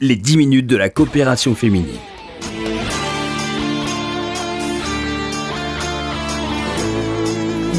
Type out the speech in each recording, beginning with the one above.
les 10 minutes de la coopération féminine.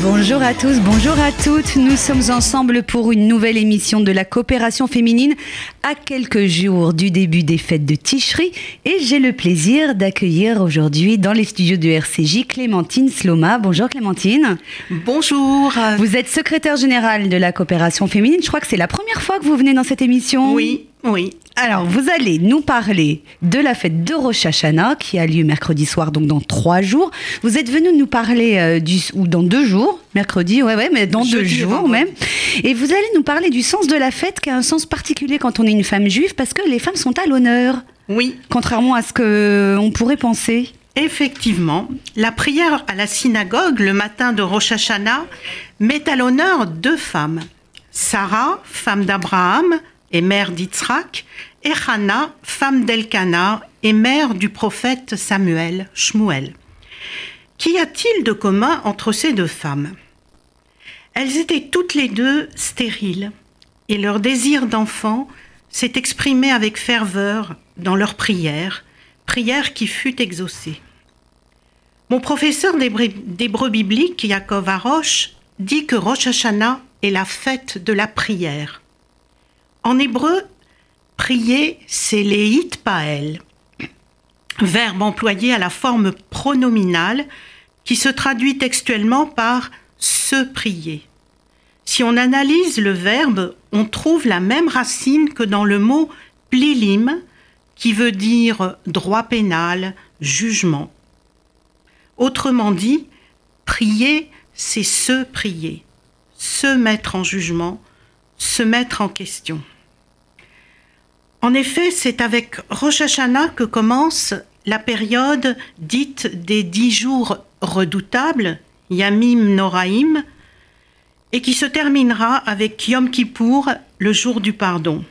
Bonjour à tous, bonjour à toutes. Nous sommes ensemble pour une nouvelle émission de la coopération féminine à quelques jours du début des fêtes de Ticherie et j'ai le plaisir d'accueillir aujourd'hui dans les studios de RCJ Clémentine Sloma. Bonjour Clémentine. Bonjour. Vous êtes secrétaire générale de la coopération féminine. Je crois que c'est la première fois que vous venez dans cette émission. Oui, oui. Alors, vous allez nous parler de la fête de Rosh Hashanah qui a lieu mercredi soir, donc dans trois jours. Vous êtes venu nous parler euh, du ou dans deux jours, mercredi, ouais, ouais, mais dans deux jours même. Et vous allez nous parler du sens de la fête qui a un sens particulier quand on est une femme juive parce que les femmes sont à l'honneur. Oui. Contrairement à ce que on pourrait penser. Effectivement, la prière à la synagogue le matin de Rosh Hashanah met à l'honneur deux femmes. Sarah, femme d'Abraham et mère d'Yitzhak, et Hannah, femme d'Elkana et mère du prophète Samuel, Shmuel. Qu'y a-t-il de commun entre ces deux femmes? Elles étaient toutes les deux stériles et leur désir d'enfant s'est exprimé avec ferveur dans leur prière, prière qui fut exaucée. Mon professeur d'hébreu biblique, Yaakov Arosh, dit que Rosh Hashanah est la fête de la prière. En hébreu, Prier, c'est léit pael, verbe employé à la forme pronominale qui se traduit textuellement par se prier. Si on analyse le verbe, on trouve la même racine que dans le mot plilim, qui veut dire droit pénal, jugement. Autrement dit, prier, c'est se prier, se mettre en jugement, se mettre en question. En effet, c'est avec Rosh Hashanah que commence la période dite des dix jours redoutables, Yamim Noraim, et qui se terminera avec Yom Kippour, le jour du pardon.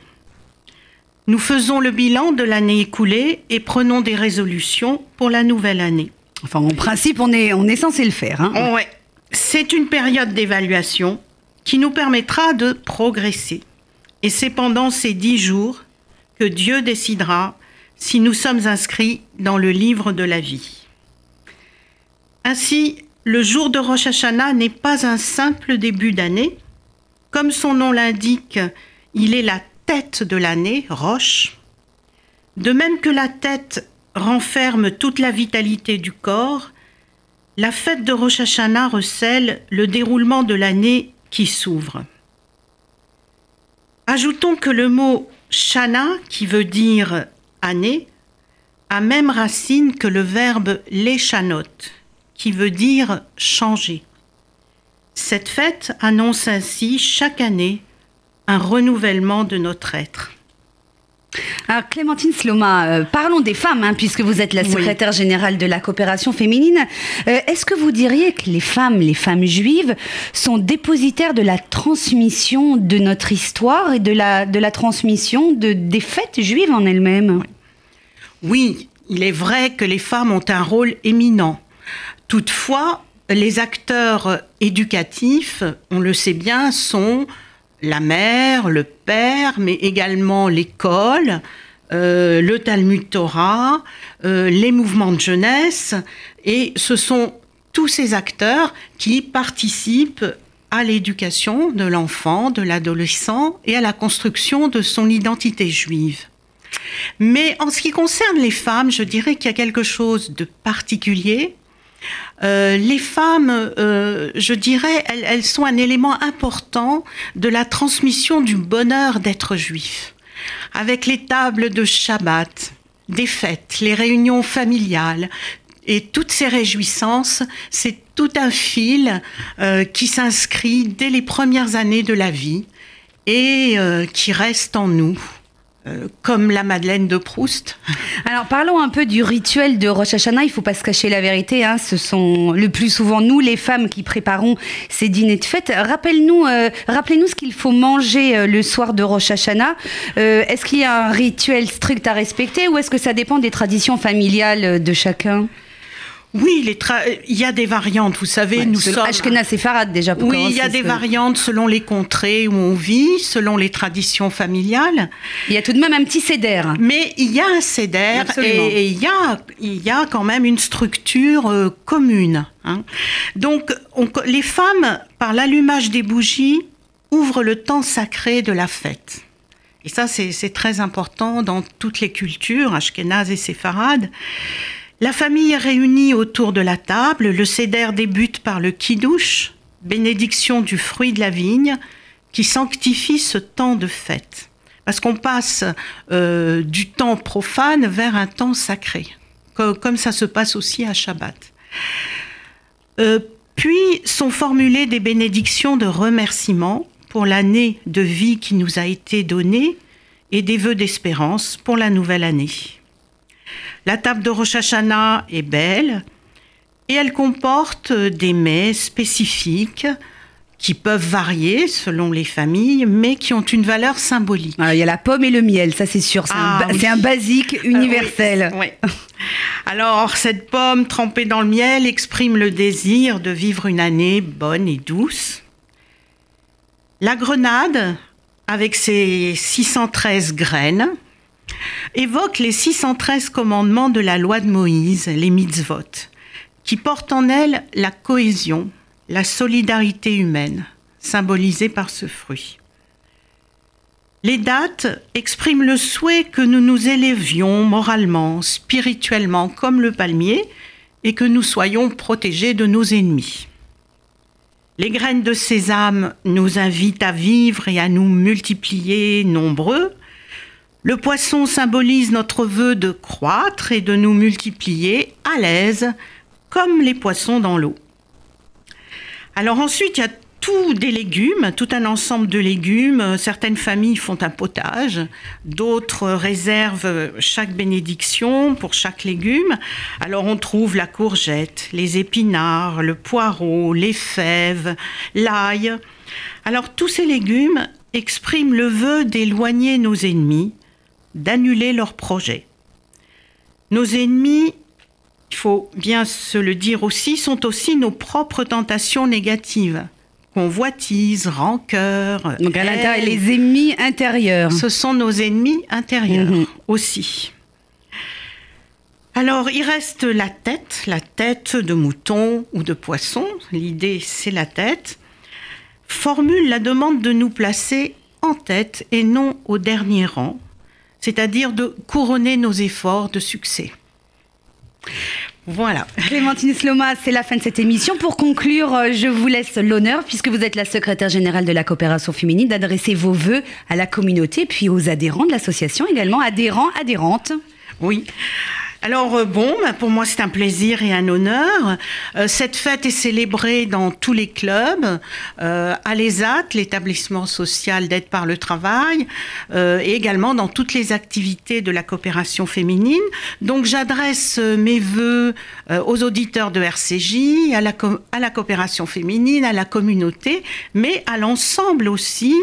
Nous faisons le bilan de l'année écoulée et prenons des résolutions pour la nouvelle année. Enfin, en principe, on est, on est censé le faire. Hein ouais. C'est une période d'évaluation qui nous permettra de progresser. Et c'est pendant ces dix jours que Dieu décidera si nous sommes inscrits dans le livre de la vie. Ainsi, le jour de Rosh Hashanah n'est pas un simple début d'année. Comme son nom l'indique, il est la tête de l'année, Rosh. De même que la tête renferme toute la vitalité du corps, la fête de Rosh Hashanah recèle le déroulement de l'année qui s'ouvre. Ajoutons que le mot Shana, qui veut dire année, a même racine que le verbe l'échanot, qui veut dire changer. Cette fête annonce ainsi chaque année un renouvellement de notre être. Alors Clémentine Sloma, euh, parlons des femmes, hein, puisque vous êtes la secrétaire générale de la coopération féminine. Euh, est-ce que vous diriez que les femmes, les femmes juives, sont dépositaires de la transmission de notre histoire et de la, de la transmission de, des fêtes juives en elles-mêmes? Oui, il est vrai que les femmes ont un rôle éminent. Toutefois, les acteurs éducatifs, on le sait bien, sont la mère, le père, mais également l'école, euh, le Talmud Torah, euh, les mouvements de jeunesse, et ce sont tous ces acteurs qui participent à l'éducation de l'enfant, de l'adolescent et à la construction de son identité juive. Mais en ce qui concerne les femmes, je dirais qu'il y a quelque chose de particulier euh, les femmes, euh, je dirais, elles, sont un élément important de la transmission du bonheur d'être juif. Avec les tables de Shabbat, des fêtes, les réunions familiales, et toutes ces réjouissances, c'est tout un fil euh, qui s'inscrit dès les premières années de la vie et qui reste en nous. Euh, comme la Madeleine de Proust. Alors parlons un peu du rituel de Rosh Hashanah. Il faut pas se cacher la vérité. Hein. Ce sont le plus souvent nous, les femmes, qui préparons ces dîners de fête. Rappelle-nous, euh, rappelez-nous ce qu'il faut manger euh, le soir de Rosh Hashanah. est-ce qu'il y a un rituel strict à respecter ou est-ce que ça dépend des traditions familiales de chacun? Oui, les il y a des variantes, vous savez, nous sommes... Ashkenaz et Farad déjà pour Oui, il y a des variantes selon les contrées où on vit, selon les traditions familiales. Il y a tout de même un petit cédère. Mais il y a un cédère et, il, y a, il y a quand même une structure euh, commune. Hein. Donc, les femmes, par l'allumage des bougies, ouvrent le temps sacré de la fête. Et ça, c'est très important dans toutes les cultures, ashkénazes et séfarades. La famille est réunie autour de la table. Le céder débute par le kidouche, bénédiction du fruit de la vigne, qui sanctifie ce temps de fête. Parce qu'on passe euh, du temps profane vers un temps sacré, comme, ça se passe aussi à Shabbat. Euh, puis sont formulées des bénédictions de remerciement pour l'année de vie qui nous a été donnée et des vœux d'espérance pour la nouvelle année. La table de Rosh Hashanah est belle et elle comporte des mets spécifiques qui peuvent varier selon les familles, mais qui ont une valeur symbolique. Ah, il y a la pomme et le miel, ça c'est sûr, c'est un, ah basique euh, universel. Alors, cette pomme trempée dans le miel exprime le désir de vivre une année bonne et douce. La grenade, avec ses 613 graines, évoque les 613 commandements de la loi de Moïse, les mitzvot, qui portent en elles la cohésion, la solidarité humaine, symbolisée par ce fruit. Les dates expriment le souhait que nous nous élevions moralement, spirituellement, comme le palmier, et que nous soyons protégés de nos ennemis. Les graines de sésame nous invitent à vivre et à nous multiplier nombreux. Le poisson symbolise notre vœu de croître et de nous multiplier à l'aise, comme les poissons dans l'eau. Alors ensuite, il y a tout des légumes, tout un ensemble de légumes. Certaines familles font un potage, d'autres réservent chaque bénédiction pour chaque légume. Alors on trouve la courgette, les épinards, le poireau, les fèves, l'ail. Alors tous ces légumes expriment le vœu d'éloigner nos ennemis, d'annuler leurs projets. Nos ennemis il faut bien se le dire aussi, sont aussi nos propres tentations négatives convoitise, rancœur. Donc à l'intérieur, les ennemis intérieurs. Ce sont nos ennemis intérieurs mhm. aussi. Alors il reste la tête, la tête de mouton ou de poisson. L'idée c'est la tête. Formule la demande de nous placer en tête et non au dernier rang, c'est-à-dire de couronner nos efforts de succès. Voilà. Clémentine Sloma, c'est la fin de cette émission. Pour conclure, euh, je vous laisse l'honneur, puisque vous êtes la secrétaire générale de la coopération féminine, d'adresser vos voeux à la communauté, puis aux adhérents de l'association également, adhérents, adhérentes. Oui. Alors euh, bon, bah, pour moi c'est un plaisir et un honneur. Euh, cette fête est célébrée dans tous les clubs, euh, à l'ESAT, l'établissement social d'aide par le travail, et également dans toutes les activités de la coopération féminine. Donc j'adresse mes voeux aux auditeurs de RCJ, à la, à la coopération féminine, à la communauté, mais à l'ensemble aussi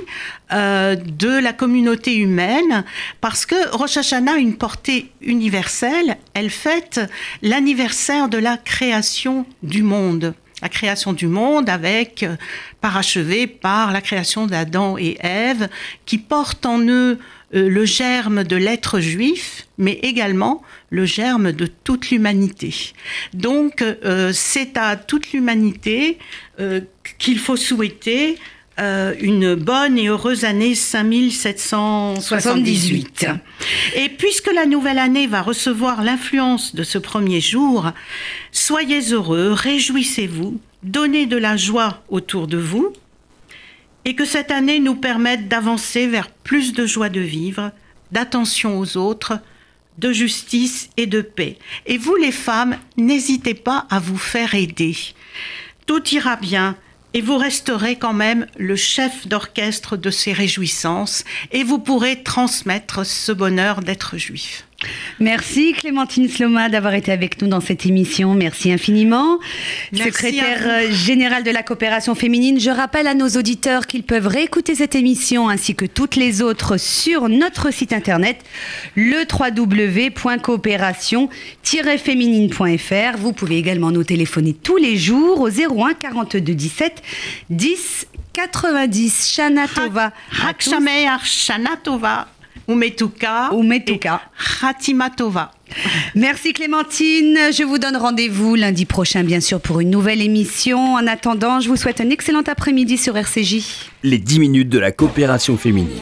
de la communauté humaine, parce que Rosh Hashanah a une portée universelle elle fête l'anniversaire de la création du monde. La création du monde avec, euh, parachevé par la création d'Adam et Ève, qui portent en eux euh, le germe de l'être juif, mais également le germe de toute l'humanité. Donc euh, c'est à toute l'humanité qu'il faut souhaiter euh, une bonne et heureuse année 5778. Et puisque la nouvelle année va recevoir l'influence de ce premier jour, soyez heureux, réjouissez-vous, donnez de la joie autour de vous, et que cette année nous permette d'avancer vers plus de joie de vivre, d'attention aux autres, de justice et de paix. Et vous les femmes, n'hésitez pas à vous faire aider. Tout ira bien et vous resterez quand même le chef d'orchestre de ces réjouissances et vous pourrez transmettre ce bonheur d'être juif. Merci Clémentine Sloma d'avoir été avec nous dans cette émission. Merci infiniment. Merci Secrétaire euh, générale de la coopération féminine, je rappelle à nos auditeurs qu'ils peuvent réécouter cette émission ainsi que toutes les autres sur notre site internet le www.coopération-féminine.fr. Vous pouvez également nous téléphoner tous les jours au 01 42 17 10 90. Shana Tova. à tous. Hakshameh Shana Tova, Umetuka, Umetuka. et Khatima Tova. Merci Clémentine. Je vous donne rendez-vous lundi prochain, bien sûr, pour une nouvelle émission. En attendant, je vous souhaite un excellent après-midi sur RCJ. Les 10 minutes de la coopération féminine.